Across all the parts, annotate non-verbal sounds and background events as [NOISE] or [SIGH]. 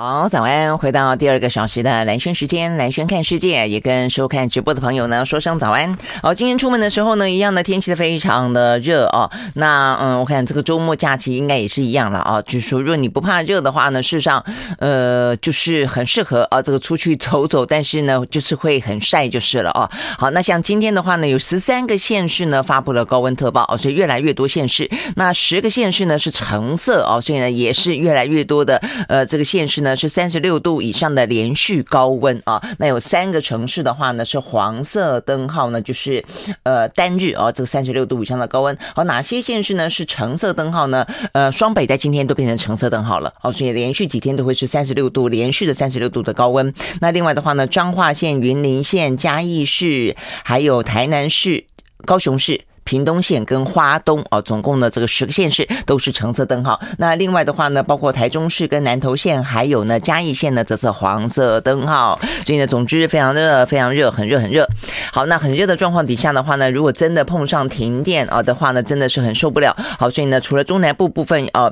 好，早安！回到第二个小时的蓝轩时间，蓝轩看世界，也跟收看直播的朋友呢说声早安。好，今天出门的时候呢，一样的天气非常的热哦。那嗯，我看这个周末假期应该也是一样了啊。就是说，如果你不怕热的话呢，事实上呃，就是很适合啊，这个出去走走，但是呢，就是会很晒就是了哦。好，那像今天的话呢，有十三个县市呢发布了高温特报哦，所以越来越多县市。那十个县市呢是橙色哦，所以呢也是越来越多的呃这个县市呢。是三十六度以上的连续高温啊，那有三个城市的话呢是黄色灯号呢，就是呃单日啊这个三十六度以上的高温。好，哪些县市呢是橙色灯号呢？呃，双北在今天都变成橙色灯号了哦，所以连续几天都会是三十六度连续的三十六度的高温。那另外的话呢，彰化县、云林县、嘉义市，还有台南市、高雄市。屏东县跟花东啊，总共呢这个十个县市都是橙色灯号。那另外的话呢，包括台中市跟南投县，还有呢嘉义县呢则是黄色灯号。所以呢，总之非常热，非常热，很热很热。好，那很热的状况底下的话呢，如果真的碰上停电啊的话呢，真的是很受不了。好，所以呢，除了中南部部分啊。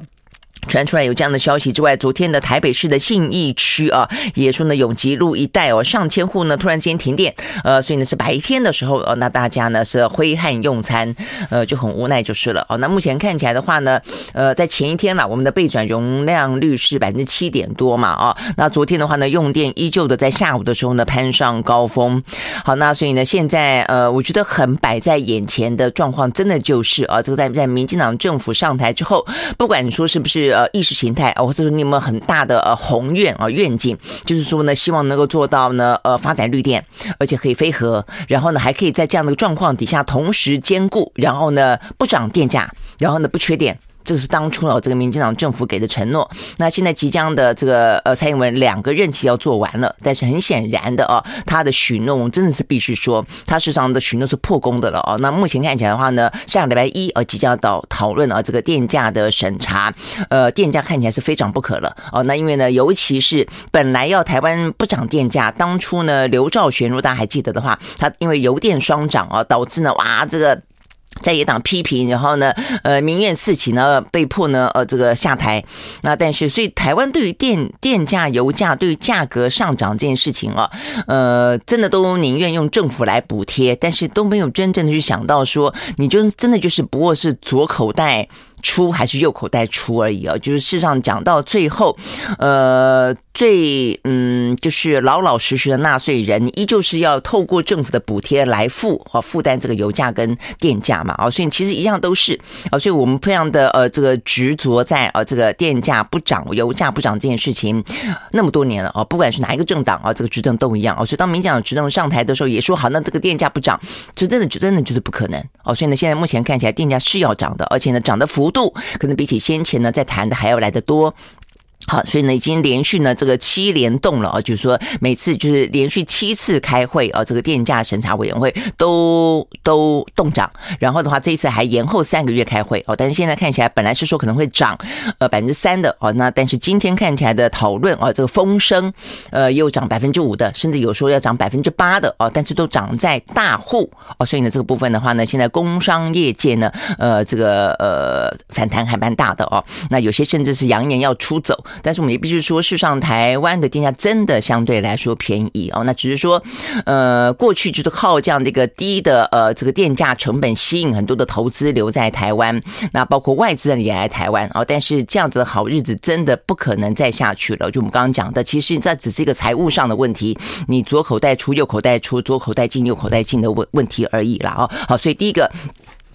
传出来有这样的消息之外，昨天的台北市的信义区啊，也说呢永吉路一带哦，上千户呢突然间停电，呃，所以呢是白天的时候，呃，那大家呢是挥汗用餐，呃，就很无奈就是了哦。那目前看起来的话呢，呃，在前一天了，我们的备转容量率是百分之七点多嘛，啊，那昨天的话呢，用电依旧的在下午的时候呢攀上高峰。好，那所以呢现在呃，我觉得很摆在眼前的状况，真的就是啊，这个在在民进党政府上台之后，不管你说是不是。呃，意识形态啊，或者说你们很大的呃宏愿啊愿景，就是说呢，希望能够做到呢，呃，发展绿电，而且可以飞核，然后呢，还可以在这样的状况底下同时兼顾，然后呢，不涨电价，然后呢，不缺电。这是当初哦，这个民进党政府给的承诺。那现在即将的这个呃，蔡英文两个任期要做完了，但是很显然的哦，他的许诺真的是必须说，他事实上的许诺是破功的了哦。那目前看起来的话呢，下个礼拜一呃，即将到讨论啊，这个电价的审查，呃，电价看起来是非涨不可了哦。那因为呢，尤其是本来要台湾不涨电价，当初呢，刘兆玄如果大家还记得的话，他因为油电双涨啊，导致呢，哇，这个。在野党批评，然后呢，呃，民怨四起呢，被迫呢，呃，这个下台。那但是，所以台湾对于电电价、油价对于价格上涨这件事情啊，呃，真的都宁愿用政府来补贴，但是都没有真正的去想到说，你就真的就是不过是左口袋。出还是右口袋出而已啊，就是事实上讲到最后，呃，最嗯，就是老老实实的纳税人，依旧是要透过政府的补贴来付啊负担这个油价跟电价嘛啊，所以其实一样都是啊，所以我们非常的呃这个执着在啊这个电价不涨、油价不涨这件事情那么多年了啊，不管是哪一个政党啊，这个执政都一样啊，所以当民进党执政上台的时候，也说好，那这个电价不涨，这真的就真的就是不可能哦，所以呢，现在目前看起来电价是要涨的，而且呢涨的幅度。度可能比起先前呢，在谈的还要来得多。好，所以呢，已经连续呢这个七连动了啊，就是说每次就是连续七次开会啊，这个电价审查委员会都都动涨，然后的话这一次还延后三个月开会哦，但是现在看起来本来是说可能会涨呃百分之三的哦，那但是今天看起来的讨论啊，这个风声呃又涨百分之五的，甚至有说要涨百分之八的哦，但是都涨在大户哦，所以呢这个部分的话呢，现在工商业界呢呃这个呃反弹还蛮大的哦，那有些甚至是扬言要出走。但是我们也必须说，事实上台湾的电价真的相对来说便宜哦。那只是说，呃，过去就是靠这样的一个低的呃这个电价成本吸引很多的投资留在台湾，那包括外资人也来台湾哦。但是这样子的好日子真的不可能再下去了。就我们刚刚讲的，其实这只是一个财务上的问题，你左口袋出，右口袋出，左口袋进，右口袋进的问问题而已啦。哦。好，所以第一个。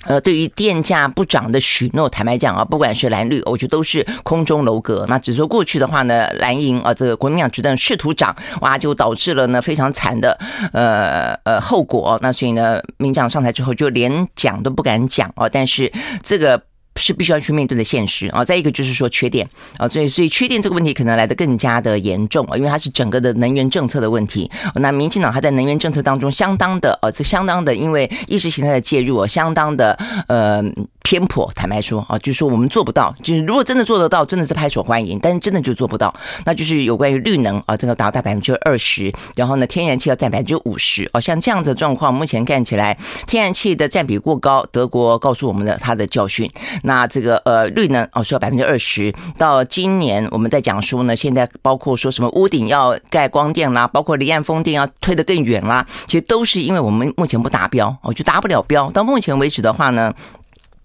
呃，对于电价不涨的许诺，坦白讲啊，不管是蓝绿，我觉得都是空中楼阁。那只说过去的话呢，蓝营啊，这个国民党执政试图涨，哇，就导致了呢非常惨的呃呃后果。那所以呢，民进党上台之后就连讲都不敢讲啊。但是这个。是必须要去面对的现实啊！再一个就是说缺电啊，所以所以缺电这个问题可能来得更加的严重啊，因为它是整个的能源政策的问题。那民进党它在能源政策当中相当的呃，这相当的因为意识形态的介入啊，相当的呃偏颇，坦白说啊，就是说我们做不到。就是如果真的做得到，真的是拍手欢迎。但是真的就做不到，那就是有关于绿能啊，这个达到百分之二十，然后呢，天然气要占百分之五十。哦，像这样子的状况，目前看起来天然气的占比过高。德国告诉我们的他的教训。那这个呃绿能哦，需要百分之二十。到今年我们在讲说呢，现在包括说什么屋顶要盖光电啦，包括离岸风电要推得更远啦，其实都是因为我们目前不达标哦，就达不了标。到目前为止的话呢。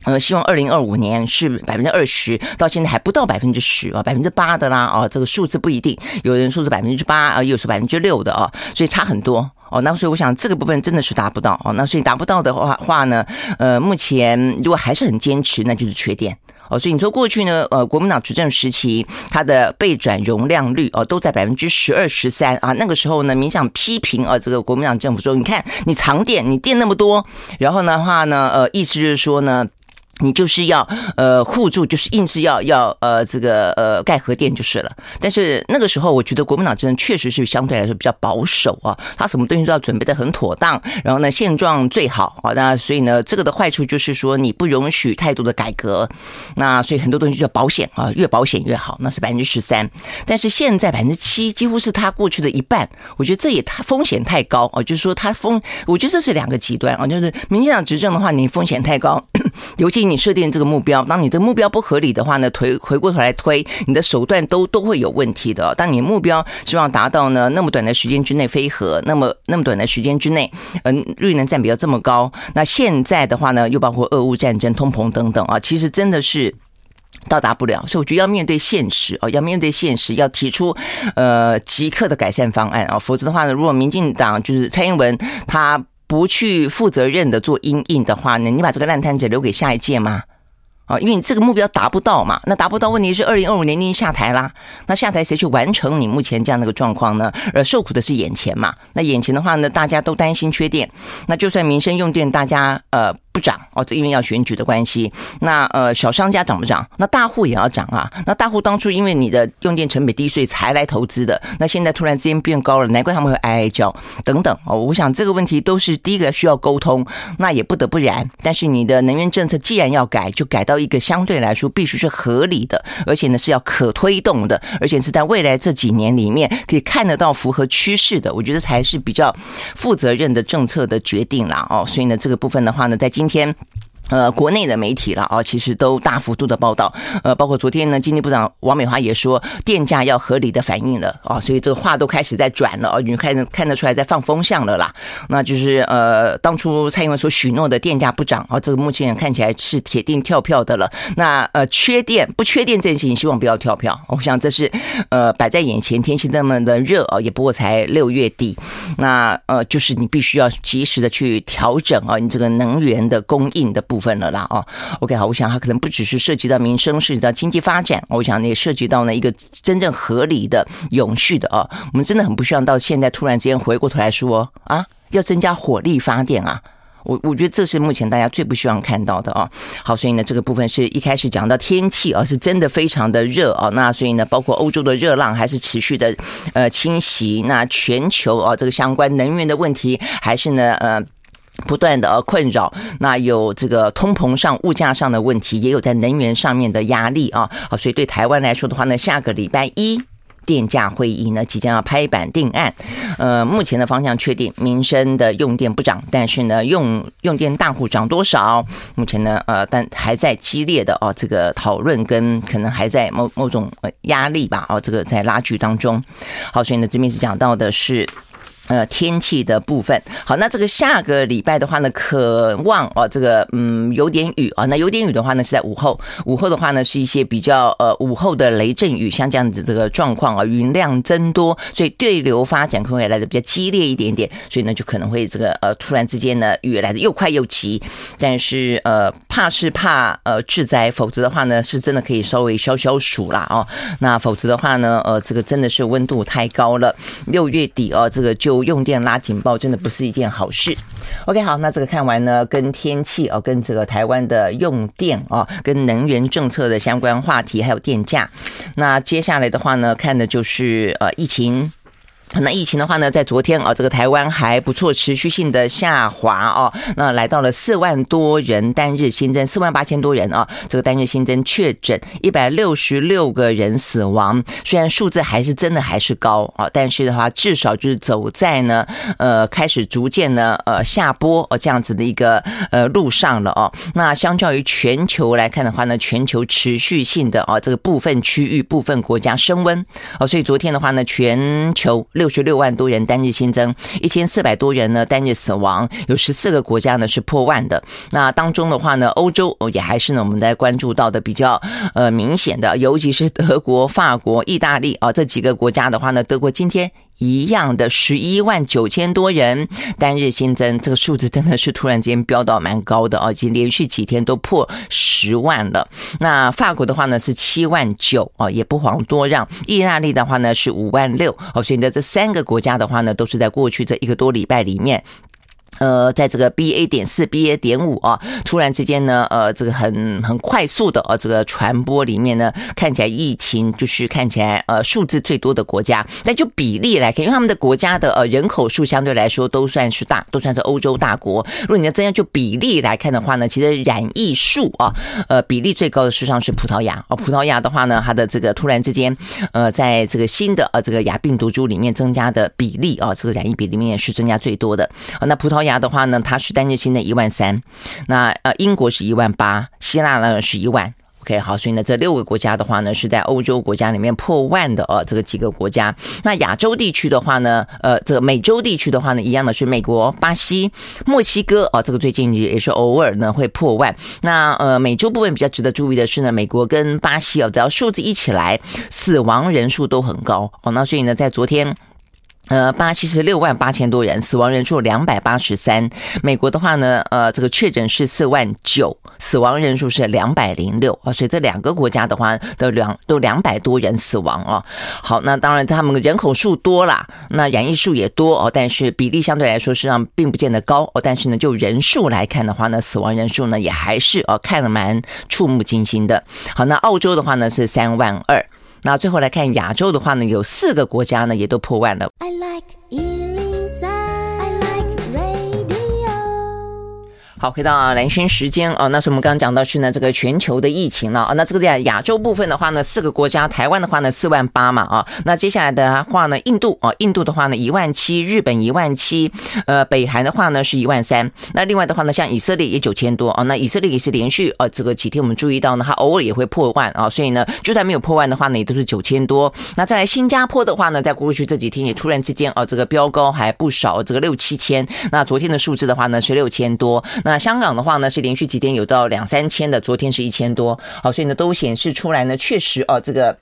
呃，希望二零二五年是百分之二十，到现在还不到百分之十啊，百分之八的啦啊，这个数字不一定，有人说是百分之八啊，又是百分之六的啊，所以差很多哦。那所以我想这个部分真的是达不到哦。那所以达不到的话话呢，呃，目前如果还是很坚持，那就是缺电哦。所以你说过去呢，呃，国民党执政时期，它的备转容量率哦都在百分之十二、十三啊。那个时候呢，民想批评啊，这个国民党政府说，你看你藏电，你电那么多，然后的话呢，呃，意思就是说呢。你就是要呃护住，就是硬是要要呃这个呃盖核电就是了。但是那个时候，我觉得国民党真的确实是相对来说比较保守啊，他什么东西都要准备的很妥当。然后呢，现状最好啊，那所以呢，这个的坏处就是说你不容许太多的改革。那所以很多东西就要保险啊，越保险越好。那是百分之十三，但是现在百分之七，几乎是他过去的一半。我觉得这也太风险太高啊，就是说他风，我觉得这是两个极端啊，就是民进党执政的话，你风险太高，[COUGHS] 尤其。你设定这个目标，当你的目标不合理的话呢，推回过头来推，你的手段都都会有问题的。当你目标希望达到呢，那么短的时间之内飞核，那么那么短的时间之内，嗯，绿能占比要这么高，那现在的话呢，又包括俄乌战争、通膨等等啊，其实真的是到达不了。所以我觉得要面对现实啊，要面对现实，要提出呃即刻的改善方案啊，否则的话呢，如果民进党就是蔡英文他。不去负责任的做因应的话呢，你把这个烂摊子留给下一届吗？啊，因为你这个目标达不到嘛，那达不到，问题是二零二五年你下台啦，那下台谁去完成你目前这样的一个状况呢？而受苦的是眼前嘛，那眼前的话呢，大家都担心缺电，那就算民生用电，大家呃。不涨哦，这因为要选举的关系。那呃，小商家涨不涨？那大户也要涨啊。那大户当初因为你的用电成本低，所以才来投资的。那现在突然之间变高了，难怪他们会哀哀叫等等哦。我想这个问题都是第一个需要沟通，那也不得不然。但是你的能源政策既然要改，就改到一个相对来说必须是合理的，而且呢是要可推动的，而且是在未来这几年里面可以看得到符合趋势的。我觉得才是比较负责任的政策的决定啦哦。所以呢，这个部分的话呢，在今今天。呃，国内的媒体了啊，其实都大幅度的报道，呃，包括昨天呢，经济部长王美华也说，电价要合理的反映了啊，所以这个话都开始在转了啊，你看看得出来在放风向了啦。那就是呃，当初蔡英文所许诺的电价不涨啊，这个目前看起来是铁定跳票的了。那呃，缺电不缺电这件事情，希望不要跳票。我想这是呃摆在眼前，天气那么的热啊，也不过才六月底，那呃，就是你必须要及时的去调整啊，你这个能源的供应的部。部分了啦哦，OK 好，我想它可能不只是涉及到民生，涉及到经济发展，我想也涉及到呢一个真正合理的、永续的啊。我们真的很不希望到现在突然之间回过头来说啊，要增加火力发电啊。我我觉得这是目前大家最不希望看到的啊。好，所以呢这个部分是一开始讲到天气啊，是真的非常的热啊。那所以呢，包括欧洲的热浪还是持续的呃侵袭，那全球啊这个相关能源的问题还是呢呃。不断的困扰，那有这个通膨上、物价上的问题，也有在能源上面的压力啊。好，所以对台湾来说的话呢，下个礼拜一电价会议呢即将要拍板定案。呃，目前的方向确定，民生的用电不涨，但是呢，用用电大户涨多少？目前呢，呃，但还在激烈的哦这个讨论跟可能还在某某种压力吧，哦，这个在拉锯当中。好，所以呢，这边是讲到的是。呃，天气的部分，好，那这个下个礼拜的话呢，可望哦，这个嗯有点雨啊，那有点雨的话呢是在午后，午后的话呢是一些比较呃午后的雷阵雨，像这样子这个状况啊，云量增多，所以对流发展可能会来的比较激烈一点点，所以呢就可能会这个呃突然之间呢雨来的又快又急，但是呃怕是怕呃致灾，否则的话呢是真的可以稍微消消暑啦哦，那否则的话呢呃这个真的是温度太高了，六月底哦这个就。用电拉警报真的不是一件好事。OK，好，那这个看完呢，跟天气哦，跟这个台湾的用电哦，跟能源政策的相关话题，还有电价。那接下来的话呢，看的就是呃疫情。那疫情的话呢，在昨天啊，这个台湾还不错，持续性的下滑哦，那来到了四万多人单日新增，四万八千多人啊，这个单日新增确诊一百六十六个人死亡。虽然数字还是真的还是高啊，但是的话，至少就是走在呢呃开始逐渐呢呃下坡哦这样子的一个呃路上了哦。那相较于全球来看的话呢，全球持续性的啊这个部分区域部分国家升温哦，所以昨天的话呢，全球。六十六万多人单日新增，一千四百多人呢单日死亡，有十四个国家呢是破万的。那当中的话呢，欧洲也还是呢我们在关注到的比较呃明显的，尤其是德国、法国、意大利啊这几个国家的话呢，德国今天。一样的十一万九千多人单日新增，这个数字真的是突然间飙到蛮高的啊！已经连续几天都破十万了。那法国的话呢是七万九啊，也不遑多让。意大利的话呢是五万六哦，所以呢这三个国家的话呢都是在过去这一个多礼拜里面。呃，在这个 BA 点四、BA 点五啊，突然之间呢，呃，这个很很快速的呃，这个传播里面呢，看起来疫情就是看起来呃数字最多的国家。但就比例来看，因为他们的国家的呃人口数相对来说都算是大，都算是欧洲大国。如果你要这样就比例来看的话呢，其实染疫数啊，呃，比例最高的实际上是葡萄牙哦。葡萄牙的话呢，它的这个突然之间，呃，在这个新的呃这个亚病毒株里面增加的比例啊，这个染疫比里面是增加最多的。那葡萄牙牙的话呢，它是单日新的一万三，那呃英国是一万八，希腊呢是一万。OK，好，所以呢这六个国家的话呢是在欧洲国家里面破万的哦，这个几个国家。那亚洲地区的话呢，呃，这个美洲地区的话呢，一样的是美国、巴西、墨西哥哦，这个最近也是偶尔呢会破万。那呃美洲部分比较值得注意的是呢，美国跟巴西哦，只要数字一起来，死亡人数都很高哦。那所以呢，在昨天。呃，巴西是六万八千多人，死亡人数两百八十三。美国的话呢，呃，这个确诊是四万九，死亡人数是两百零六啊。所以这两个国家的话，都两都两百多人死亡啊。好，那当然他们人口数多啦，那染疫数也多哦，但是比例相对来说实际上并不见得高哦。但是呢，就人数来看的话呢，死亡人数呢也还是哦看了蛮触目惊心的。好，那澳洲的话呢是三万二。那最后来看亚洲的话呢，有四个国家呢也都破万了。I like 好，回到蓝轩时间哦，那是我们刚刚讲到是呢这个全球的疫情了啊。那这个在亚洲部分的话呢，四个国家，台湾的话呢四万八嘛啊。那接下来的话呢，印度啊，印度的话呢一万七，日本一万七，呃，北韩的话呢是一万三。那另外的话呢，像以色列也九千多啊。那以色列也是连续呃这个几天我们注意到呢，它偶尔也会破万啊。所以呢，就算没有破万的话呢，也都是九千多。那再来新加坡的话呢，在过去这几天也突然之间啊，这个飙高还不少，这个六七千。那昨天的数字的话呢是六千多。那香港的话呢，是连续几天有到两三千的，昨天是一千多，好，所以呢都显示出来呢，确实哦，这个。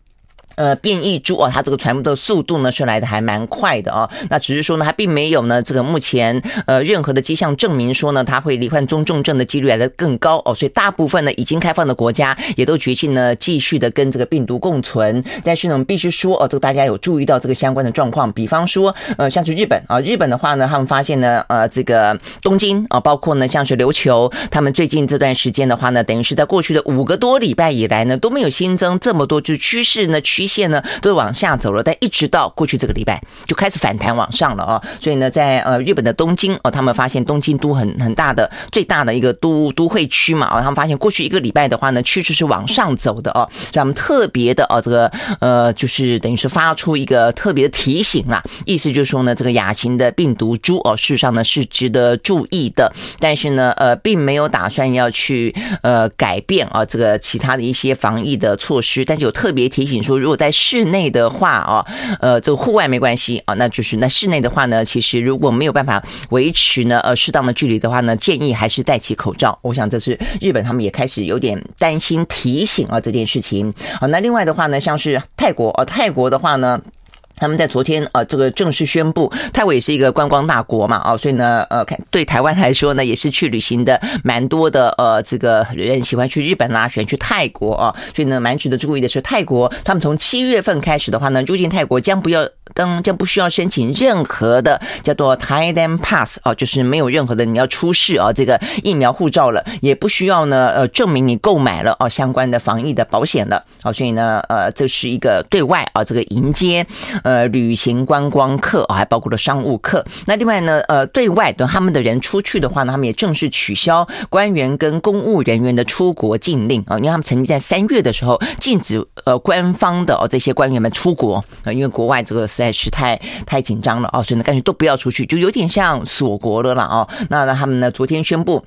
呃，变异株啊，它这个传播的速度呢是来的还蛮快的啊。那只是说呢，它并没有呢这个目前呃任何的迹象证明说呢，它会罹患中重症的几率来的更高哦。所以大部分呢已经开放的国家也都决心呢继续的跟这个病毒共存。但是呢，我们必须说哦，这个大家有注意到这个相关的状况，比方说呃像是日本啊，日本的话呢，他们发现呢呃这个东京啊，包括呢像是琉球，他们最近这段时间的话呢，等于是在过去的五个多礼拜以来呢都没有新增这么多，就趋势呢趋。一线呢都往下走了，但一直到过去这个礼拜就开始反弹往上了啊！所以呢，在呃日本的东京哦，他们发现东京都很很大的最大的一个都都会区嘛啊，他们发现过去一个礼拜的话呢，趋势是往上走的哦，所以他们特别的哦这个呃就是等于是发出一个特别的提醒啦，意思就是说呢，这个亚型的病毒株哦，事实上呢是值得注意的，但是呢呃并没有打算要去呃改变啊这个其他的一些防疫的措施，但是有特别提醒说，如果在室内的话哦，呃，这个户外没关系啊，那就是那室内的话呢，其实如果没有办法维持呢，呃，适当的距离的话呢，建议还是戴起口罩。我想这是日本他们也开始有点担心提醒啊这件事情。好，那另外的话呢，像是泰国啊，泰国的话呢。他们在昨天啊，这个正式宣布，泰国也是一个观光大国嘛，啊，所以呢，呃，看对台湾来说呢，也是去旅行的蛮多的，呃，这个人喜欢去日本啦，喜欢去泰国啊，所以呢，蛮值得注意的是，泰国他们从七月份开始的话呢，入境泰国将不要。登将不需要申请任何的叫做 Thailand Pass 啊，就是没有任何的你要出示啊这个疫苗护照了，也不需要呢呃证明你购买了啊相关的防疫的保险了啊，所以呢呃这是一个对外啊这个迎接呃旅行观光客啊，还包括了商务客。那另外呢，呃，对外的他们的人出去的话呢，他们也正式取消官员跟公务人员的出国禁令啊，因为他们曾经在三月的时候禁止呃官方的哦这些官员们出国啊，因为国外这个实在是太太紧张了啊，所以呢干脆都不要出去，就有点像锁国了了啊。那他们呢昨天宣布。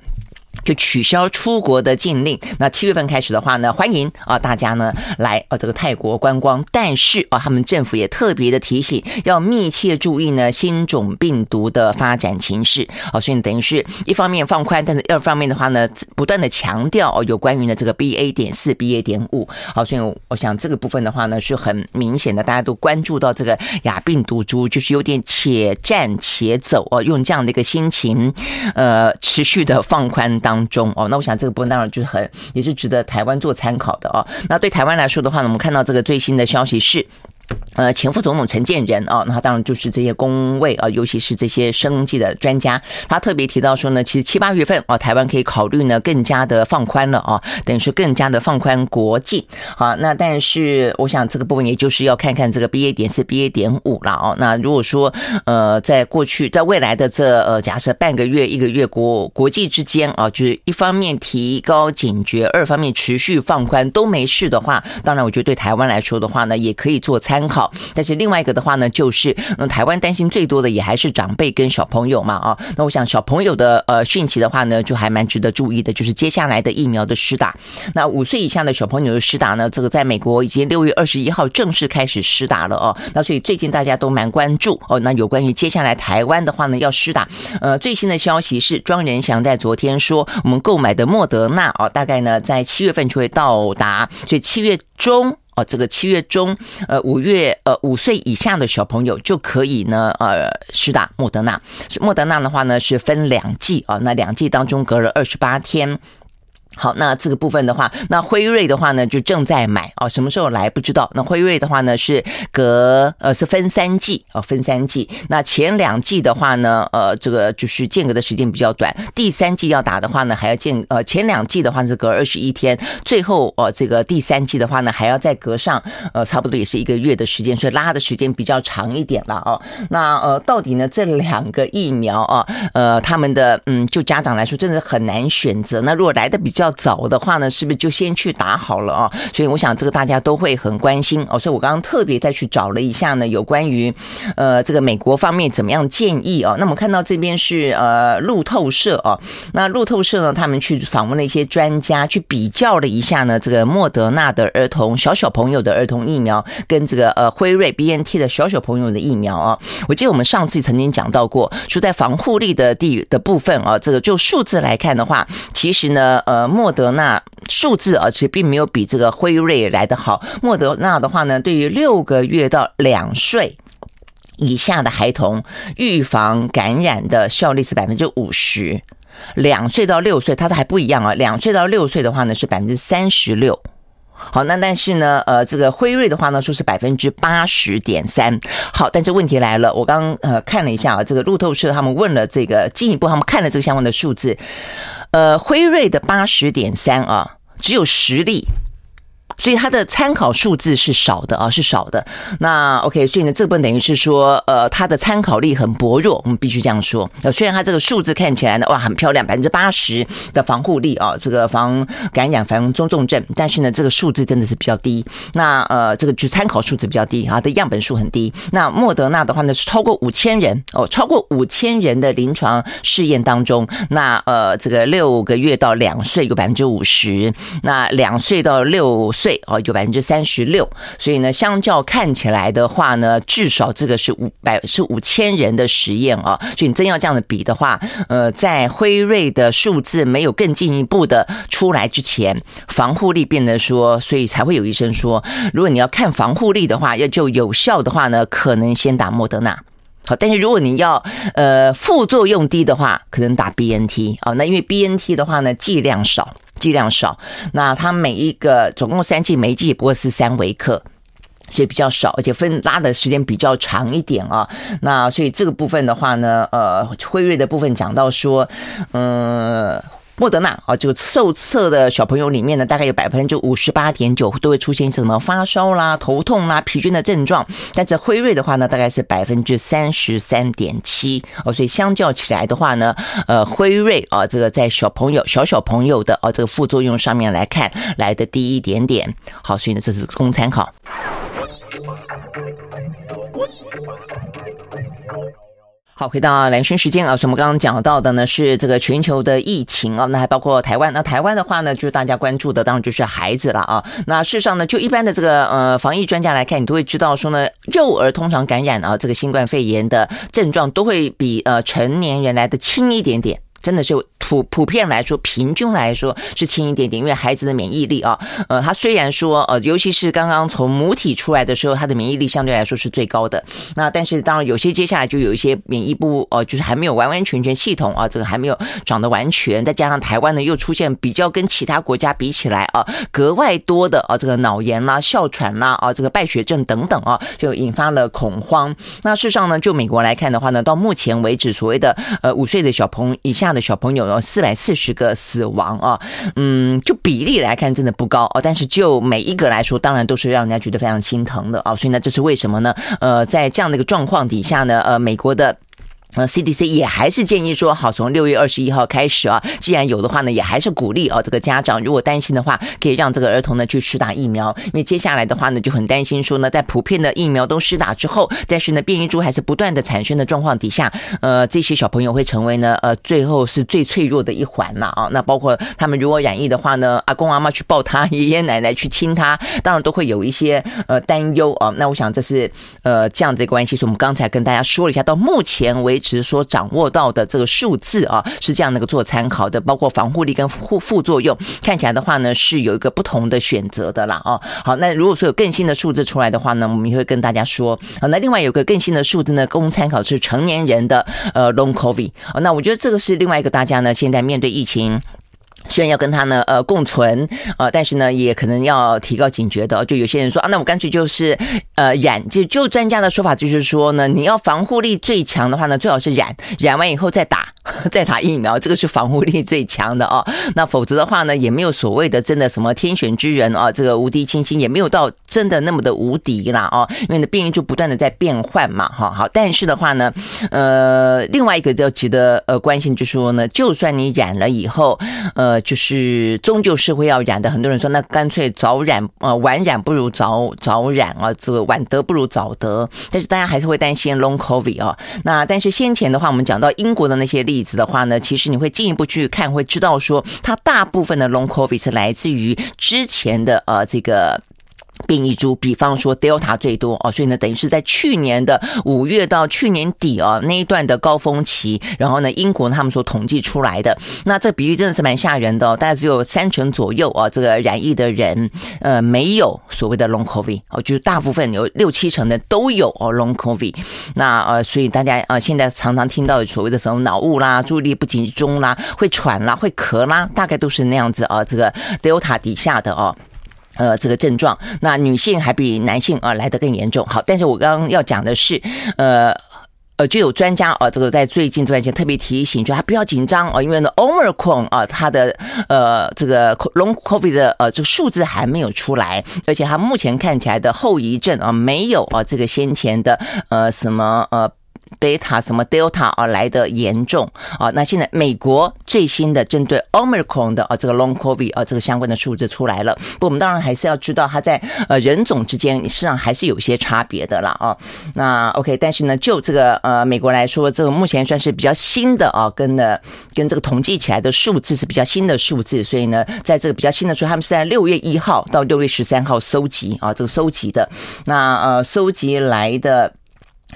就取消出国的禁令。那七月份开始的话呢，欢迎啊大家呢来啊这个泰国观光。但是啊，他们政府也特别的提醒，要密切注意呢新种病毒的发展情势。啊，所以等于是一方面放宽，但是二方面的话呢，不断的强调哦有关于呢这个 BA 点四、BA 点五。好，所以我想这个部分的话呢是很明显的，大家都关注到这个亚病毒株，就是有点且战且走哦，用这样的一个心情，呃，持续的放宽。当中哦，那我想这个部分当然就是很也是值得台湾做参考的哦。那对台湾来说的话呢，我们看到这个最新的消息是。呃，前副总统陈建仁啊，那他当然就是这些公卫啊，尤其是这些生计的专家，他特别提到说呢，其实七八月份啊，台湾可以考虑呢更加的放宽了啊，等于是更加的放宽国际啊。那但是我想这个部分也就是要看看这个 BA 点四、BA 点五了哦。那如果说呃，在过去在未来的这呃假设半个月、一个月国国际之间啊，就是一方面提高警觉，二方面持续放宽都没事的话，当然我觉得对台湾来说的话呢，也可以做参考。但是另外一个的话呢，就是嗯，台湾担心最多的也还是长辈跟小朋友嘛啊。那我想小朋友的呃讯息的话呢，就还蛮值得注意的，就是接下来的疫苗的施打。那五岁以下的小朋友的施打呢，这个在美国已经六月二十一号正式开始施打了哦。那所以最近大家都蛮关注哦。那有关于接下来台湾的话呢，要施打，呃，最新的消息是庄人祥在昨天说，我们购买的莫德纳哦，大概呢在七月份就会到达，所以七月中。哦，这个七月中，呃，五月，呃，五岁以下的小朋友就可以呢，呃，施打莫德纳。莫德纳的话呢，是分两剂啊，那两剂当中隔了二十八天。好，那这个部分的话，那辉瑞的话呢，就正在买哦，什么时候来不知道。那辉瑞的话呢，是隔呃是分三剂哦，分三剂。那前两剂的话呢，呃，这个就是间隔的时间比较短。第三剂要打的话呢，还要间呃前两剂的话是隔二十一天，最后呃这个第三剂的话呢，还要再隔上呃差不多也是一个月的时间，所以拉的时间比较长一点了哦。那呃到底呢这两个疫苗啊，呃他们的嗯就家长来说真的很难选择。那如果来的比较要早的话呢，是不是就先去打好了啊？所以我想这个大家都会很关心哦。所以我刚刚特别再去找了一下呢，有关于呃这个美国方面怎么样建议哦。那我们看到这边是呃路透社哦，那路透社呢，他们去访问了一些专家，去比较了一下呢，这个莫德纳的儿童小小朋友的儿童疫苗跟这个呃辉瑞 BNT 的小小朋友的疫苗啊。我记得我们上次曾经讲到过，说在防护力的地的部分啊，这个就数字来看的话，其实呢呃。莫德纳数字啊，其实并没有比这个辉瑞来得好。莫德纳的话呢，对于六个月到两岁以下的孩童，预防感染的效率是百分之五十。两岁到六岁，它都还不一样啊。两岁到六岁的话呢，是百分之三十六。好，那但是呢，呃，这个辉瑞的话呢，说是百分之八十点三。好，但是问题来了，我刚呃看了一下啊，这个路透社他们问了这个进一步，他们看了这个相关的数字。呃，辉瑞的八十点三啊，只有十例。所以它的参考数字是少的啊，是少的。那 OK，所以呢，这部分等于是说，呃，它的参考力很薄弱，我们必须这样说。呃，虽然它这个数字看起来呢，哇，很漂亮，百分之八十的防护力啊，这个防感染、防中重症，但是呢，这个数字真的是比较低。那呃，这个就参考数字比较低啊，的样本数很低。那莫德纳的话呢，是超过五千人哦，超过五千人的临床试验当中，那呃，这个六个月到两岁有百分之五十，那两岁到六岁。对哦，有百分之三十六，所以呢，相较看起来的话呢，至少这个是五百是五千人的实验啊，所以你真要这样的比的话，呃，在辉瑞的数字没有更进一步的出来之前，防护力变得说，所以才会有医生说，如果你要看防护力的话，要就有效的话呢，可能先打莫德纳。好，但是如果你要呃副作用低的话，可能打 BNT 啊，那因为 BNT 的话呢，剂量少。剂量少，那它每一个总共三剂，每一剂也不过是三微克，所以比较少，而且分拉的时间比较长一点啊。那所以这个部分的话呢，呃，辉瑞的部分讲到说，嗯、莫德纳啊，这个受测的小朋友里面呢，大概有百分之五十八点九都会出现什么发烧啦、头痛啦、疲倦的症状。但是辉瑞的话呢，大概是百分之三十三点七哦，所以相较起来的话呢，呃，辉瑞啊，这个在小朋友、小小朋友的啊这个副作用上面来看，来的低一点点。好，所以呢，这是供参考。好，回到蓝讯时间啊，所以我们刚刚讲到的呢是这个全球的疫情啊，那还包括台湾。那台湾的话呢，就是大家关注的当然就是孩子了啊。那事实上呢，就一般的这个呃防疫专家来看，你都会知道说呢，幼儿通常感染啊这个新冠肺炎的症状都会比呃成年人来的轻一点点。真的是普普遍来说，平均来说是轻一点点，因为孩子的免疫力啊，呃，他虽然说呃，尤其是刚刚从母体出来的时候，他的免疫力相对来说是最高的。那但是当然有些接下来就有一些免疫不呃，就是还没有完完全全系统啊，这个还没有长得完全。再加上台湾呢又出现比较跟其他国家比起来啊，格外多的啊这个脑炎啦、哮喘啦啊这个败血症等等啊，就引发了恐慌。那事实上呢，就美国来看的话呢，到目前为止，所谓的呃五岁的小朋友以下。的小朋友有四百四十个死亡啊，嗯，就比例来看真的不高哦，但是就每一个来说，当然都是让人家觉得非常心疼的啊，所以呢，这是为什么呢？呃，在这样的一个状况底下呢，呃，美国的。呃，CDC 也还是建议说，好，从六月二十一号开始啊，既然有的话呢，也还是鼓励啊，这个家长如果担心的话，可以让这个儿童呢去施打疫苗，因为接下来的话呢，就很担心说呢，在普遍的疫苗都施打之后，但是呢，变异株还是不断的产生的状况底下，呃，这些小朋友会成为呢，呃，最后是最脆弱的一环了啊。那包括他们如果染疫的话呢，阿公阿妈去抱他，爷爷奶奶去亲他，当然都会有一些呃担忧啊。那我想这是呃这样子的关系，所以我们刚才跟大家说了一下，到目前为止其实说掌握到的这个数字啊，是这样的一个做参考的，包括防护力跟副副作用，看起来的话呢是有一个不同的选择的啦啊。好，那如果说有更新的数字出来的话呢，我们也会跟大家说。好，那另外有个更新的数字呢，供参考是成年人的呃 Long COVID。那我觉得这个是另外一个大家呢现在面对疫情。虽然要跟他呢，呃，共存，呃，但是呢，也可能要提高警觉的。就有些人说啊，那我干脆就是，呃，染。就就专家的说法就是说呢，你要防护力最强的话呢，最好是染，染完以后再打，[LAUGHS] 再打疫苗，这个是防护力最强的啊。那否则的话呢，也没有所谓的真的什么天选之人啊，这个无敌清新也没有到真的那么的无敌啦啊。因为呢，变异就不断的在变换嘛，哈，好。但是的话呢，呃，另外一个要值得呃关心就是说呢，就算你染了以后，呃。就是终究是会要染的。很多人说，那干脆早染，呃，晚染不如早早染啊，这个晚得不如早得。但是大家还是会担心 Long COVID 啊。那但是先前的话，我们讲到英国的那些例子的话呢，其实你会进一步去看，会知道说，它大部分的 Long COVID 是来自于之前的呃这个。变异株，比方说 Delta 最多哦，所以呢，等于是在去年的五月到去年底哦那一段的高峰期，然后呢，英国他们所统计出来的，那这比例真的是蛮吓人的哦，大概只有三成左右啊，这个染疫的人呃没有所谓的 Long COVID 哦，就是大部分有六七成的都有哦 Long COVID，那呃，所以大家啊现在常常听到所谓的什么脑雾啦、注意力不集中啦、会喘啦、会咳啦，大概都是那样子啊，这个 Delta 底下的哦。呃，这个症状，那女性还比男性啊来得更严重。好，但是我刚刚要讲的是，呃呃，就有专家啊，这个在最近这段时间特别提醒，就他不要紧张啊，因为呢，Omicron 啊，它的呃这个 Long COVID 的呃这个数字还没有出来，而且它目前看起来的后遗症啊，没有啊这个先前的呃什么呃。贝塔什么 Delta 啊来的严重啊？那现在美国最新的针对 Omicron 的啊这个 Long COVID 啊这个相关的数字出来了。不，我们当然还是要知道它在呃人种之间实际上还是有些差别的啦啊。那 OK，但是呢，就这个呃美国来说，这个目前算是比较新的啊，跟的跟这个统计起来的数字是比较新的数字，所以呢，在这个比较新的数，他们是在六月一号到六月十三号收集啊这个收集的。那呃收集来的。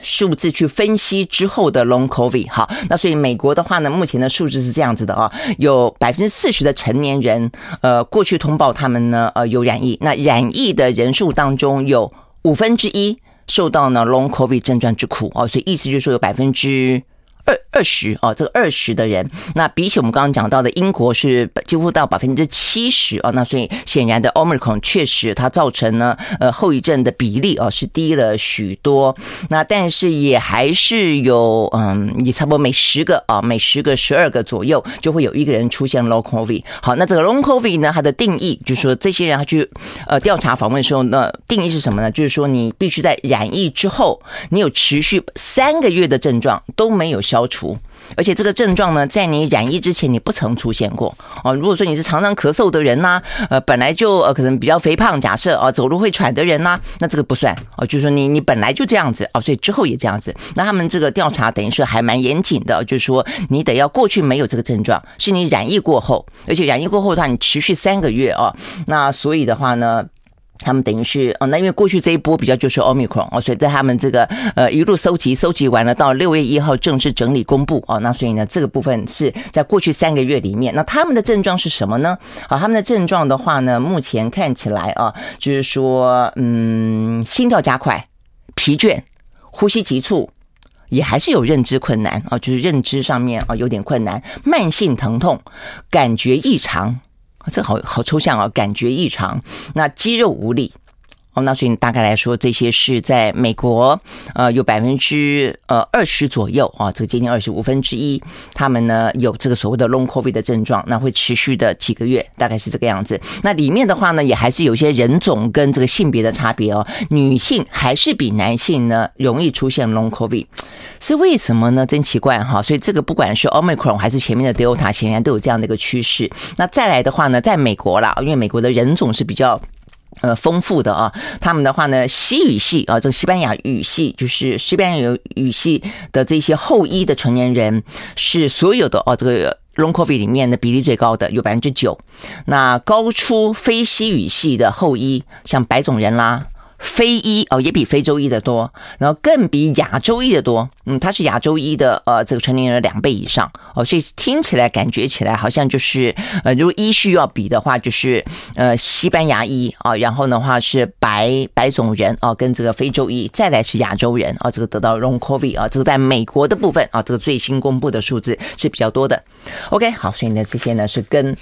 数字去分析之后的 Long COVID，好，那所以美国的话呢，目前的数字是这样子的啊，有百分之四十的成年人，呃，过去通报他们呢，呃，有染疫，那染疫的人数当中有五分之一受到呢 Long COVID 症状之苦哦，所以意思就是说有百分之二二十哦，这个二十的人，那比起我们刚刚讲到的英国是几乎到百分之七十哦，那所以显然的 Omicron 确实它造成呢呃后遗症的比例哦是低了许多，那但是也还是有嗯，也差不多每十个啊每十个十二个左右就会有一个人出现 Long COVID。好，那这个 Long COVID 呢，它的定义就是说这些人他去呃调查访问的时候呢，定义是什么呢？就是说你必须在染疫之后，你有持续三个月的症状都没有消除，而且这个症状呢，在你染疫之前你不曾出现过啊。如果说你是常常咳嗽的人呐，呃，本来就呃可能比较肥胖，假设啊走路会喘的人呐，那这个不算哦。就是说你你本来就这样子啊，所以之后也这样子。那他们这个调查等于是还蛮严谨的，就是说你得要过去没有这个症状，是你染疫过后，而且染疫过后的话，你持续三个月啊。那所以的话呢。他们等于是哦，那因为过去这一波比较就是 Omicron 哦，所以在他们这个呃一路搜集搜集完了，到六月一号正式整理公布哦，那所以呢这个部分是在过去三个月里面，那他们的症状是什么呢？好，他们的症状的话呢，目前看起来啊，就是说嗯，心跳加快、疲倦、呼吸急促，也还是有认知困难啊，就是认知上面啊有点困难，慢性疼痛、感觉异常。这好好抽象啊，感觉异常，那肌肉无力。哦，那所以大概来说，这些是在美国，呃，有百分之呃二十左右啊，这个接近二十五分之一，他们呢有这个所谓的 Long COVID 的症状，那会持续的几个月，大概是这个样子。那里面的话呢，也还是有些人种跟这个性别的差别哦，女性还是比男性呢容易出现 Long COVID，是为什么呢？真奇怪哈。所以这个不管是 Omicron 还是前面的 Delta，显然都有这样的一个趋势。那再来的话呢，在美国啦，因为美国的人种是比较。呃，丰富的啊，他们的话呢，西语系啊，这个西班牙语系，就是西班牙语系的这些后裔的成年人，是所有的哦，这个 Long COVID 里面的比例最高的，有百分之九。那高出非西语系的后裔，像白种人啦。非裔哦，也比非洲裔的多，然后更比亚洲裔的多。嗯，他是亚洲裔的呃，这个成年人两倍以上哦，所以听起来感觉起来好像就是呃，如果依序要比的话，就是呃西班牙裔啊，然后的话是白白种人啊，跟这个非洲裔，再来是亚洲人啊，这个得到 Long COVID 啊，这个在美国的部分啊，这个最新公布的数字是比较多的。OK，好，所以呢这些呢是跟。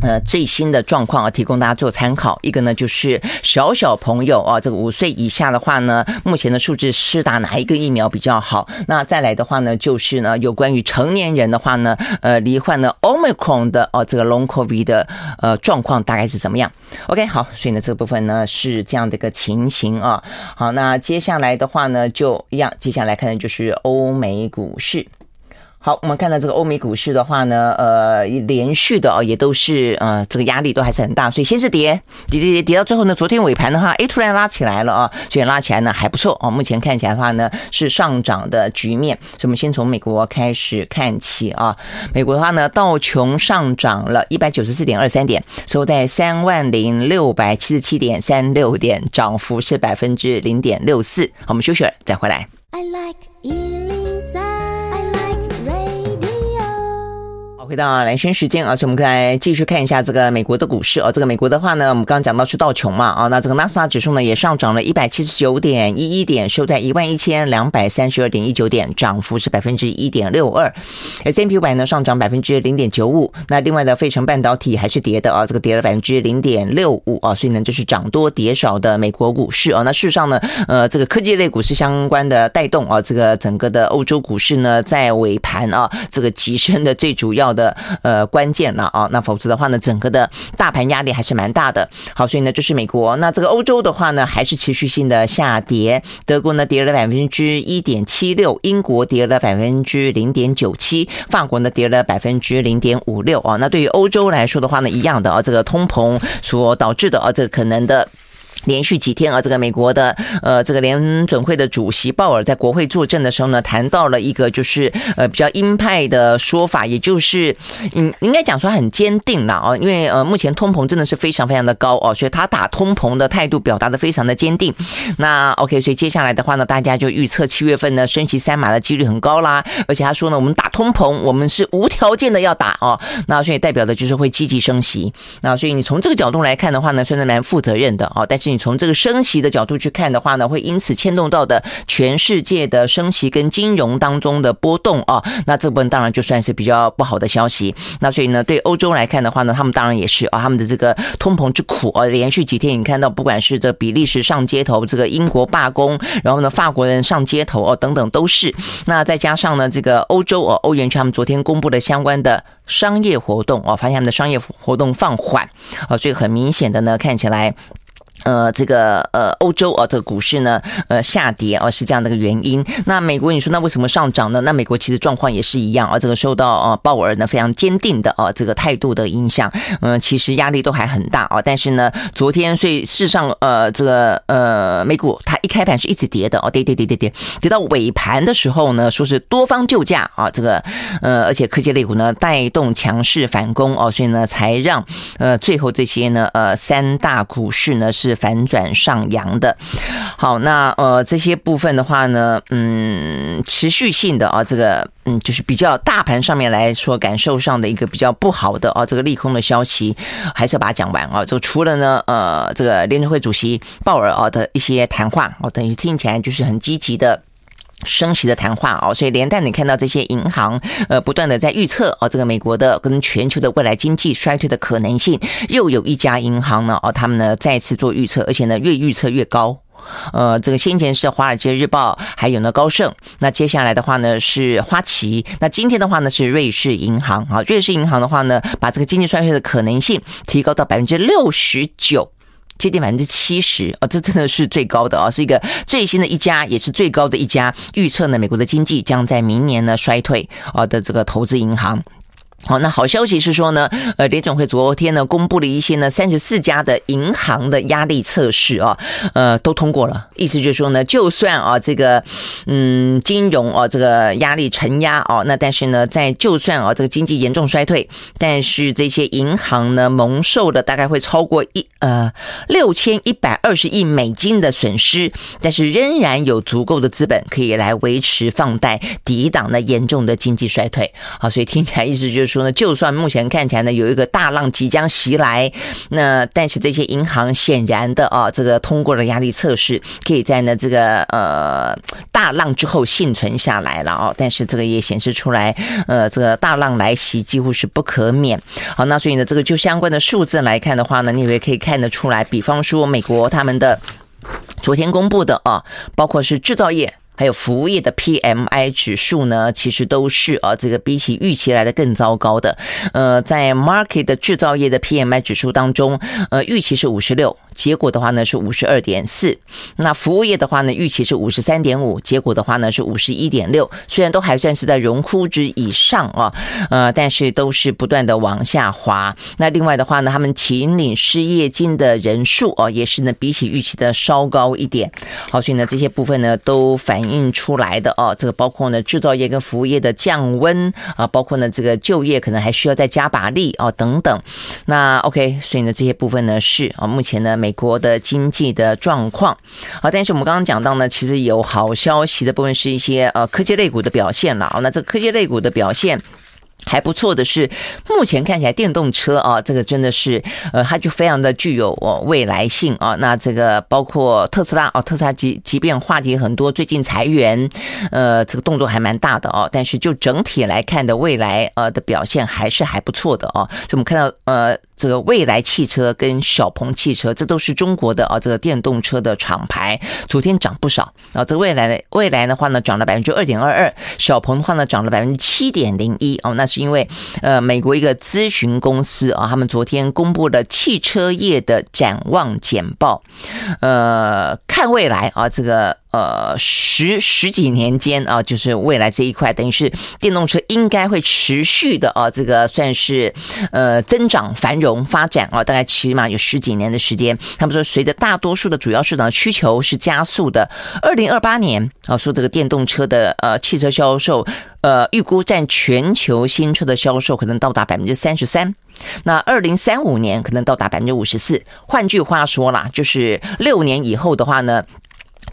呃，最新的状况啊，提供大家做参考。一个呢，就是小小朋友啊，这个五岁以下的话呢，目前的数字是打哪一个疫苗比较好？那再来的话呢，就是呢，有关于成年人的话呢，呃，罹患了 Omicron 的哦，这个 Long COVID 的呃状况大概是怎么样？OK，好，所以呢，这个部分呢是这样的一个情形啊。好，那接下来的话呢，就一样，接下来看的就是欧美股市。好，我们看到这个欧美股市的话呢，呃，连续的哦，也都是呃，这个压力都还是很大，所以先是跌，跌跌跌跌到最后呢，昨天尾盘的话，哎，突然拉起来了啊，居然拉起来呢还不错哦，目前看起来的话呢是上涨的局面，所以我们先从美国开始看起啊，美国的话呢，道琼上涨了一百九十四点二三点，收在三万零六百七十七点三六点，涨幅是百分之零点六四。我们休息了再回来。I like 回到蓝轩时间啊，所以我们来继续看一下这个美国的股市啊。这个美国的话呢，我们刚刚讲到是道琼嘛啊，那这个纳斯达指数呢也上涨了一百七十九点一一点，收在一万一千两百三十二点一九点，涨幅是百分之一点六二。S&P 五百呢上涨百分之零点九五。那另外的费城半导体还是跌的啊，这个跌了百分之零点六五啊，所以呢就是涨多跌少的美国股市啊。那事实上呢，呃，这个科技类股市相关的带动啊，这个整个的欧洲股市呢在尾盘啊，这个急升的最主要的。呃关键了啊，那否则的话呢，整个的大盘压力还是蛮大的。好，所以呢，就是美国。那这个欧洲的话呢，还是持续性的下跌。德国呢跌了百分之一点七六，英国跌了百分之零点九七，法国呢跌了百分之零点五六啊。那对于欧洲来说的话呢，一样的啊，这个通膨所导致的啊，这个可能的。连续几天啊，这个美国的呃，这个联准会的主席鲍尔在国会作证的时候呢，谈到了一个就是呃比较鹰派的说法，也就是嗯应该讲说很坚定了啊，因为呃目前通膨真的是非常非常的高哦，所以他打通膨的态度表达的非常的坚定。那 OK，所以接下来的话呢，大家就预测七月份呢升息三码的几率很高啦，而且他说呢，我们打通膨，我们是无条件的要打哦，那所以代表的就是会积极升息。那所以你从这个角度来看的话呢，算是蛮负责任的哦，但是。你从这个升息的角度去看的话呢，会因此牵动到的全世界的升息跟金融当中的波动啊，那这部分当然就算是比较不好的消息。那所以呢，对欧洲来看的话呢，他们当然也是啊，他们的这个通膨之苦啊，连续几天你看到，不管是这比利时上街头，这个英国罢工，然后呢，法国人上街头哦，等等都是。那再加上呢，这个欧洲哦，欧元区他们昨天公布的相关的商业活动哦，发现他们的商业活动放缓啊，所以很明显的呢，看起来。呃，这个呃，欧洲啊，这个股市呢，呃，下跌啊，是这样的一个原因。那美国，你说那为什么上涨呢？那美国其实状况也是一样啊，这个受到啊鲍尔呢非常坚定的啊这个态度的影响，嗯，其实压力都还很大啊。但是呢，昨天所以事实上呃，这个呃，美股它一开盘是一直跌的哦，跌跌跌跌跌，跌到尾盘的时候呢，说是多方救驾啊，这个呃，而且科技类股呢带动强势反攻哦，所以呢才让呃最后这些呢呃三大股市呢是。是反转上扬的，好，那呃这些部分的话呢，嗯，持续性的啊，这个嗯，就是比较大盘上面来说，感受上的一个比较不好的啊，这个利空的消息，还是要把它讲完啊。就除了呢，呃，这个联储会主席鲍尔啊的一些谈话，哦，等于听起来就是很积极的。升息的谈话哦，所以连带你看到这些银行呃不断的在预测哦，这个美国的跟全球的未来经济衰退的可能性，又有一家银行呢哦，他们呢再次做预测，而且呢越预测越高。呃，这个先前是华尔街日报，还有呢高盛，那接下来的话呢是花旗，那今天的话呢是瑞士银行啊，瑞士银行的话呢把这个经济衰退的可能性提高到百分之六十九。接近百分之七十啊，这真的是最高的啊，是一个最新的一家，也是最高的一家预测呢，美国的经济将在明年呢衰退啊的这个投资银行。好，那好消息是说呢，呃，联总会昨天呢公布了一些呢三十四家的银行的压力测试啊，呃，都通过了。意思就是说呢，就算啊这个嗯金融啊这个压力承压啊，那但是呢，在就算啊这个经济严重衰退，但是这些银行呢蒙受的大概会超过一呃六千一百二十亿美金的损失，但是仍然有足够的资本可以来维持放贷，抵挡那严重的经济衰退。好，所以听起来意思就是。说呢，就算目前看起来呢有一个大浪即将袭来，那但是这些银行显然的啊，这个通过了压力测试，可以在呢这个呃大浪之后幸存下来了哦。但是这个也显示出来，呃，这个大浪来袭几乎是不可免。好，那所以呢，这个就相关的数字来看的话呢，你也可以看得出来，比方说美国他们的昨天公布的啊，包括是制造业。还有服务业的 PMI 指数呢，其实都是啊，这个比起预期来的更糟糕的。呃，在 Market 的制造业的 PMI 指数当中，呃，预期是五十六。结果的话呢是五十二点四，那服务业的话呢预期是五十三点五，结果的话呢是五十一点六，虽然都还算是在荣枯值以上啊，呃，但是都是不断的往下滑。那另外的话呢，他们请领失业金的人数哦，也是呢比起预期的稍高一点。好，所以呢这些部分呢都反映印出来的哦，这个包括呢制造业跟服务业的降温啊，包括呢这个就业可能还需要再加把力啊等等。那 OK，所以呢这些部分呢是啊目前呢美。国的经济的状况，啊，但是我们刚刚讲到呢，其实有好消息的部分是一些呃科技类股的表现了啊，那这科技类股的表现。还不错的是，目前看起来电动车啊，这个真的是呃，它就非常的具有哦未来性啊。那这个包括特斯拉啊，特斯拉即即便话题很多，最近裁员，呃，这个动作还蛮大的哦。但是就整体来看的未来呃的表现还是还不错的哦。所以我们看到呃，这个蔚来汽车跟小鹏汽车，这都是中国的啊，这个电动车的厂牌，昨天涨不少啊。这个蔚来的蔚来的话呢，涨了百分之二点二二，小鹏的话呢，涨了百分之七点零一哦。那是因为呃，美国一个咨询公司啊，他们昨天公布了汽车业的展望简报，呃，看未来啊，这个。呃，十十几年间啊，就是未来这一块，等于是电动车应该会持续的啊，这个算是呃增长繁荣发展啊，大概起码有十几年的时间。他们说，随着大多数的主要市场的需求是加速的，二零二八年啊，说这个电动车的呃汽车销售呃预估占全球新车的销售可能到达百分之三十三，那二零三五年可能到达百分之五十四。换句话说啦，就是六年以后的话呢。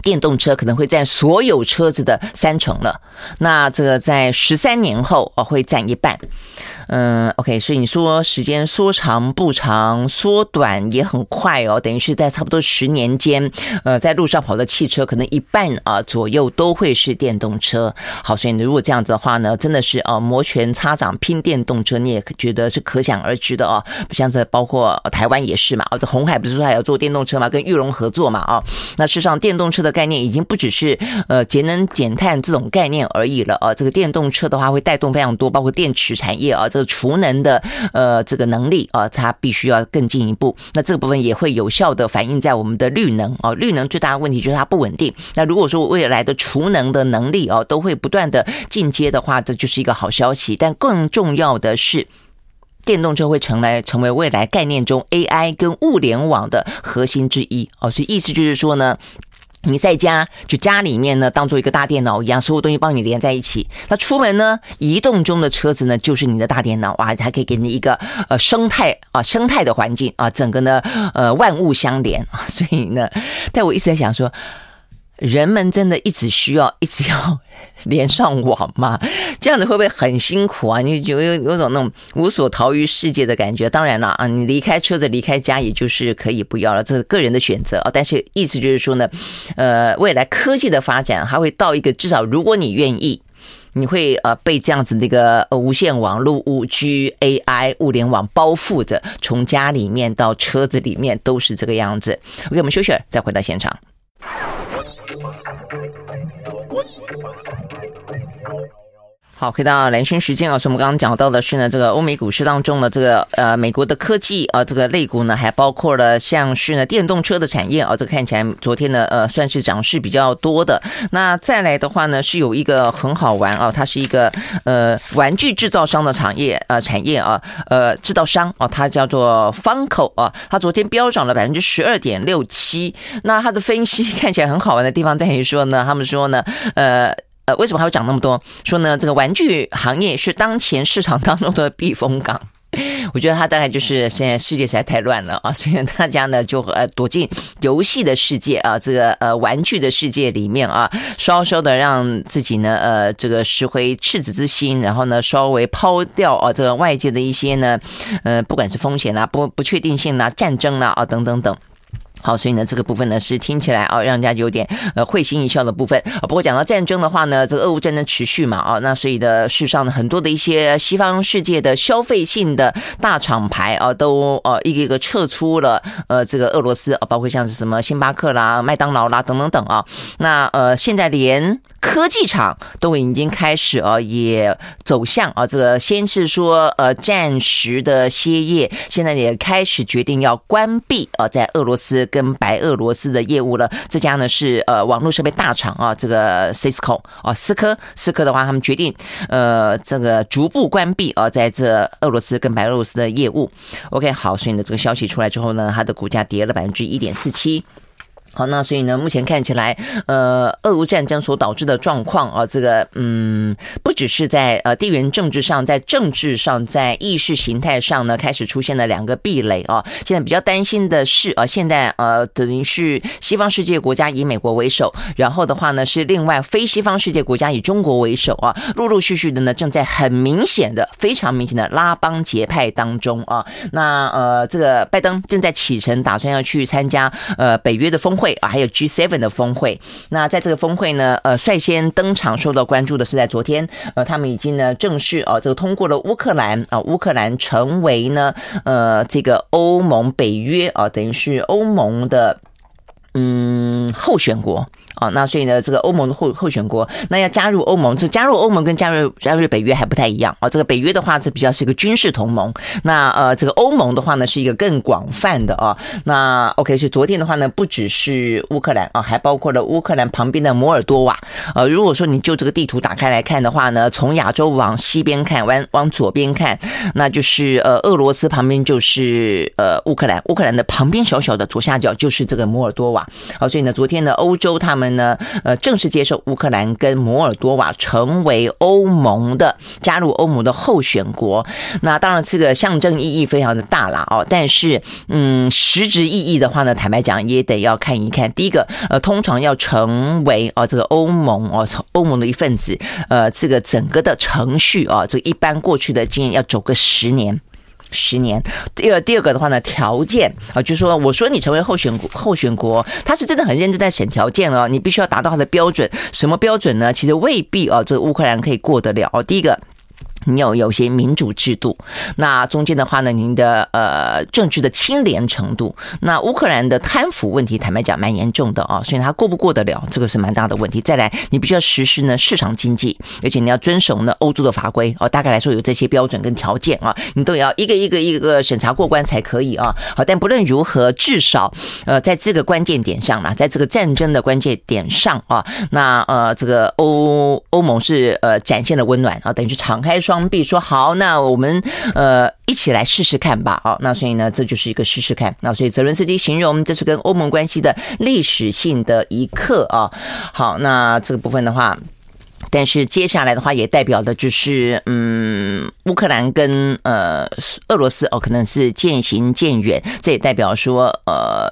电动车可能会占所有车子的三成了，那这个在十三年后哦会占一半。嗯，OK，所以你说时间说长不长，缩短也很快哦，等于是在差不多十年间，呃，在路上跑的汽车可能一半啊左右都会是电动车。好，所以你如果这样子的话呢，真的是啊摩拳擦掌拼电动车，你也觉得是可想而知的哦。不像这包括台湾也是嘛，哦，这红海不是说还要做电动车嘛，跟玉龙合作嘛，啊，那事实上电动车的概念已经不只是呃节能减碳这种概念而已了啊，这个电动车的话会带动非常多，包括电池产业啊。这个储能的呃这个能力啊，它必须要更进一步。那这个部分也会有效的反映在我们的绿能啊。绿能最大的问题就是它不稳定。那如果说未来的储能的能力啊都会不断的进阶的话，这就是一个好消息。但更重要的是，电动车会成来成为未来概念中 AI 跟物联网的核心之一哦。所以意思就是说呢。你在家就家里面呢，当做一个大电脑一样，所有东西帮你连在一起。那出门呢，移动中的车子呢，就是你的大电脑哇，它可以给你一个呃生态啊生态的环境啊，整个呢呃万物相连啊。所以呢，但我一直在想说。人们真的一直需要一直要 [LAUGHS] 连上网吗？这样子会不会很辛苦啊？你就有有种那种无所逃于世界的感觉。当然了啊，你离开车子离开家，也就是可以不要了，这是个人的选择啊。但是意思就是说呢，呃，未来科技的发展还会到一个至少，如果你愿意，你会呃被这样子那个无线网络、五 G、AI、物联网包覆着，从家里面到车子里面都是这个样子。OK，我们休息，再回到现场。我一。好，回到蓝轩时间啊，所以我们刚刚讲到的是呢，这个欧美股市当中的这个呃美国的科技啊，这个类股呢，还包括了像是呢电动车的产业啊，这个看起来昨天呢呃算是涨势比较多的。那再来的话呢，是有一个很好玩啊，它是一个呃玩具制造商的产业呃产业啊，呃制造商啊，它叫做 Funko 啊，它昨天飙涨了百分之十二点六七。那它的分析看起来很好玩的地方在于说呢，他们说呢，呃。呃，为什么还会讲那么多？说呢，这个玩具行业是当前市场当中的避风港。[LAUGHS] 我觉得它大概就是现在世界实在太乱了啊，所以大家呢就呃躲进游戏的世界啊，这个呃玩具的世界里面啊，稍稍的让自己呢呃这个拾回赤子之心，然后呢稍微抛掉啊这个外界的一些呢呃不管是风险啊、不不确定性啊、战争啊啊等等等。好，所以呢，这个部分呢是听起来啊，让人家有点呃会心一笑的部分。不过讲到战争的话呢，这个俄乌战争持续嘛啊，那所以的世上呢很多的一些西方世界的消费性的大厂牌啊，都呃一个一个撤出了呃这个俄罗斯啊，包括像是什么星巴克啦、麦当劳啦等等等啊。那呃现在连科技厂都已经开始啊，也走向啊这个先是说呃暂时的歇业，现在也开始决定要关闭啊，在俄罗斯。跟白俄罗斯的业务了，这家呢是呃网络设备大厂啊，这个 Cisco 啊，思科，思科的话，他们决定呃这个逐步关闭啊，在这俄罗斯跟白俄罗斯的业务。OK，好，所以呢这个消息出来之后呢，它的股价跌了百分之一点四七。好，那所以呢，目前看起来，呃，俄乌战争所导致的状况啊，这个嗯，不只是在呃地缘政治上，在政治上，在意识形态上呢，开始出现了两个壁垒啊。现在比较担心的是啊，现在呃，等于是西方世界国家以美国为首，然后的话呢，是另外非西方世界国家以中国为首啊，陆陆续续的呢，正在很明显的、非常明显的拉帮结派当中啊。那呃，这个拜登正在启程，打算要去参加呃北约的峰会。会啊，还有 G7 的峰会。那在这个峰会呢，呃，率先登场受到关注的是在昨天，呃，他们已经呢正式啊，这个通过了乌克兰啊，乌克兰成为呢，呃，这个欧盟北约啊，等于是欧盟的嗯候选国。啊，那所以呢，这个欧盟的候候选国，那要加入欧盟，这加入欧盟跟加入加入北约还不太一样啊。这个北约的话，这比较是一个军事同盟。那呃，这个欧盟的话呢，是一个更广泛的啊。那 OK，所以昨天的话呢，不只是乌克兰啊，还包括了乌克兰旁边的摩尔多瓦。呃，如果说你就这个地图打开来看的话呢，从亚洲往西边看，往往左边看，那就是呃俄罗斯旁边就是呃乌克兰，乌克兰的旁边小小的左下角就是这个摩尔多瓦。好，所以呢，昨天呢，欧洲他们。呢，呃，正式接受乌克兰跟摩尔多瓦成为欧盟的加入欧盟的候选国。那当然，这个象征意义非常的大啦哦。但是，嗯，实质意义的话呢，坦白讲也得要看一看。第一个，呃，通常要成为哦这个欧盟哦欧盟的一份子，呃，这个整个的程序啊，这一般过去的经验要走个十年。十年，第二第二个的话呢，条件啊，就是说，我说你成为候选国，候选国，他是真的很认真在审条件哦，你必须要达到他的标准，什么标准呢？其实未必啊，这个乌克兰可以过得了。第一个。你有有些民主制度，那中间的话呢，您的呃政治的清廉程度，那乌克兰的贪腐问题，坦白讲蛮严重的啊，所以它过不过得了，这个是蛮大的问题。再来，你必须要实施呢市场经济，而且你要遵守呢欧洲的法规哦。大概来说有这些标准跟条件啊，你都要一个一个一个审查过关才可以啊。好，但不论如何，至少呃在这个关键点上嘛，在这个战争的关键点上啊，那呃这个欧欧盟是呃展现了温暖啊，等于是敞开双。双臂说好，那我们呃一起来试试看吧。好，那所以呢，这就是一个试试看。那所以泽伦斯基形容这是跟欧盟关系的历史性的一刻啊。好，那这个部分的话，但是接下来的话也代表的就是，嗯，乌克兰跟呃俄罗斯哦，可能是渐行渐远。这也代表说，呃。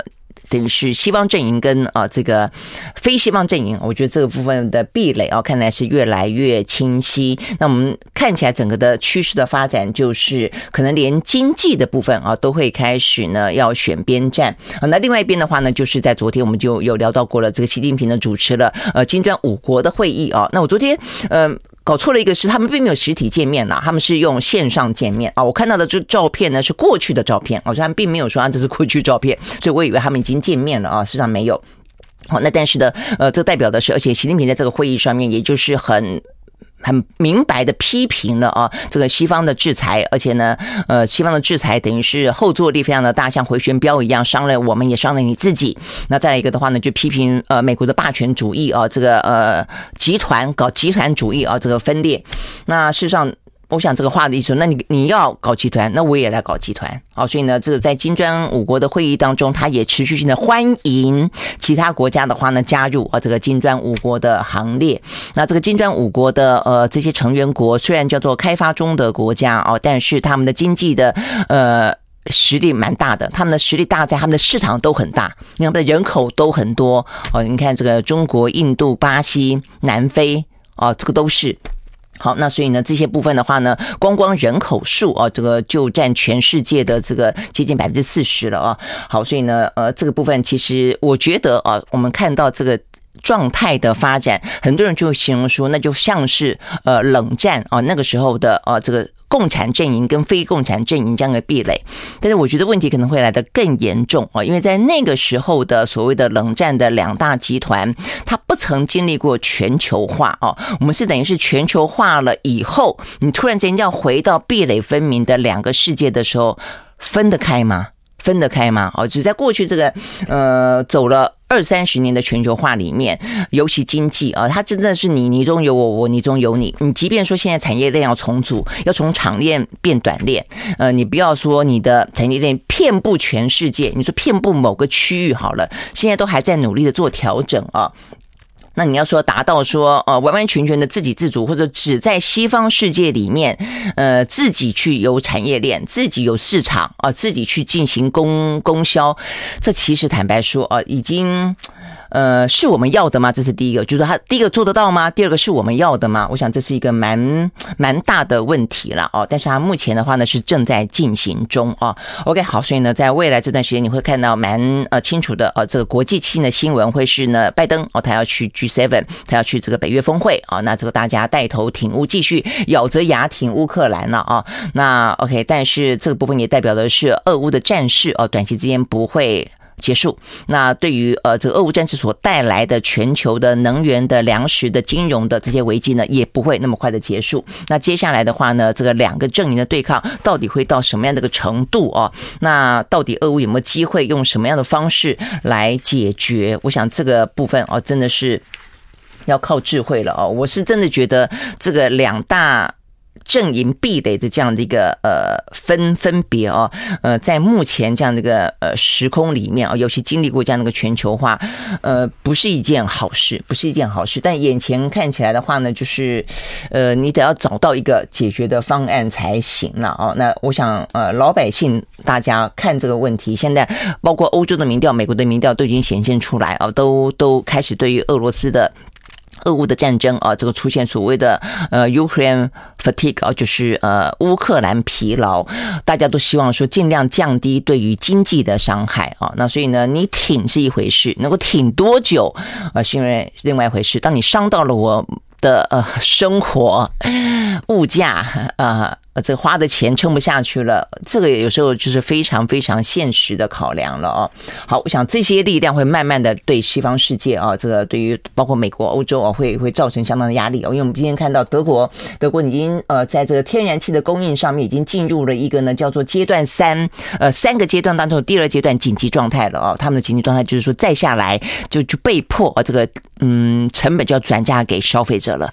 等于是西方阵营跟啊这个非西方阵营，我觉得这个部分的壁垒啊，看来是越来越清晰。那我们看起来整个的趋势的发展，就是可能连经济的部分啊，都会开始呢要选边站啊。那另外一边的话呢，就是在昨天我们就有聊到过了，这个习近平呢主持了呃金砖五国的会议啊。那我昨天嗯。搞错了一个是，他们并没有实体见面呐，他们是用线上见面啊。我看到的这照片呢是过去的照片，好像并没有说啊这是过去照片，所以我以为他们已经见面了啊，实际上没有。好，那但是呢，呃，这代表的是，而且习近平在这个会议上面，也就是很。很明白的批评了啊，这个西方的制裁，而且呢，呃，西方的制裁等于是后坐力非常的大，像回旋镖一样，伤了我们也伤了你自己。那再来一个的话呢，就批评呃美国的霸权主义啊，这个呃集团搞集团主义啊，这个分裂。那事实上。我想这个话的意思，那你你要搞集团，那我也来搞集团。好，所以呢，这个在金砖五国的会议当中，他也持续性的欢迎其他国家的话呢加入啊这个金砖五国的行列。那这个金砖五国的呃这些成员国虽然叫做开发中的国家哦，但是他们的经济的呃实力蛮大的，他们的实力大在他们的市场都很大，他们的人口都很多哦。你看这个中国、印度、巴西、南非哦，这个都是。好，那所以呢，这些部分的话呢，光光人口数啊，这个就占全世界的这个接近百分之四十了啊。好，所以呢，呃，这个部分其实我觉得啊，我们看到这个状态的发展，很多人就形容说，那就像是呃冷战啊那个时候的啊这个。共产阵营跟非共产阵营这样的壁垒，但是我觉得问题可能会来得更严重啊，因为在那个时候的所谓的冷战的两大集团，它不曾经历过全球化啊。我们是等于是全球化了以后，你突然间要回到壁垒分明的两个世界的时候，分得开吗？分得开吗？哦，只在过去这个呃走了。二三十年的全球化里面，尤其经济啊，它真的是你你中有我，我你中有你。你即便说现在产业链要重组，要从长链变短链，呃，你不要说你的产业链遍布全世界，你说遍布某个区域好了，现在都还在努力的做调整啊。那你要说达到说呃完完全全的自给自足，或者只在西方世界里面，呃自己去有产业链，自己有市场啊，自己去进行供供销，这其实坦白说啊，已经。呃，是我们要的吗？这是第一个，就是他第一个做得到吗？第二个是我们要的吗？我想这是一个蛮蛮大的问题了哦。但是他目前的话呢是正在进行中哦。OK，好，所以呢，在未来这段时间你会看到蛮呃清楚的呃这个国际性的新闻会是呢，拜登哦他要去 G7，他要去这个北约峰会啊，那这个大家带头挺乌，继续咬着牙挺乌克兰了啊。那 OK，但是这个部分也代表的是俄乌的战事哦，短期之间不会。结束。那对于呃这个俄乌战事所带来的全球的能源的粮食的金融的这些危机呢，也不会那么快的结束。那接下来的话呢，这个两个阵营的对抗到底会到什么样的一个程度啊？那到底俄乌有没有机会用什么样的方式来解决？我想这个部分哦，真的是要靠智慧了哦。我是真的觉得这个两大。阵营壁垒的这样的一个呃分分别哦，呃，在目前这样的一个呃时空里面啊，尤其经历过这样的一个全球化，呃，不是一件好事，不是一件好事。但眼前看起来的话呢，就是呃，你得要找到一个解决的方案才行了哦。那我想呃，老百姓大家看这个问题，现在包括欧洲的民调、美国的民调都已经显现出来啊，都都开始对于俄罗斯的。俄乌的战争啊，这个出现所谓的呃 Ukraine fatigue 啊，就是呃乌克兰疲劳，大家都希望说尽量降低对于经济的伤害啊。那所以呢，你挺是一回事，能够挺多久啊，是因为另外一回事。当你伤到了我的呃生活物价啊。这花的钱撑不下去了，这个有时候就是非常非常现实的考量了哦。好，我想这些力量会慢慢的对西方世界啊，这个对于包括美国、欧洲啊，会会造成相当的压力哦。因为我们今天看到德国，德国已经呃在这个天然气的供应上面已经进入了一个呢叫做阶段三，呃三个阶段当中第二阶段紧急状态了哦。他们的紧急状态就是说再下来就就被迫啊这个嗯成本就要转嫁给消费者了。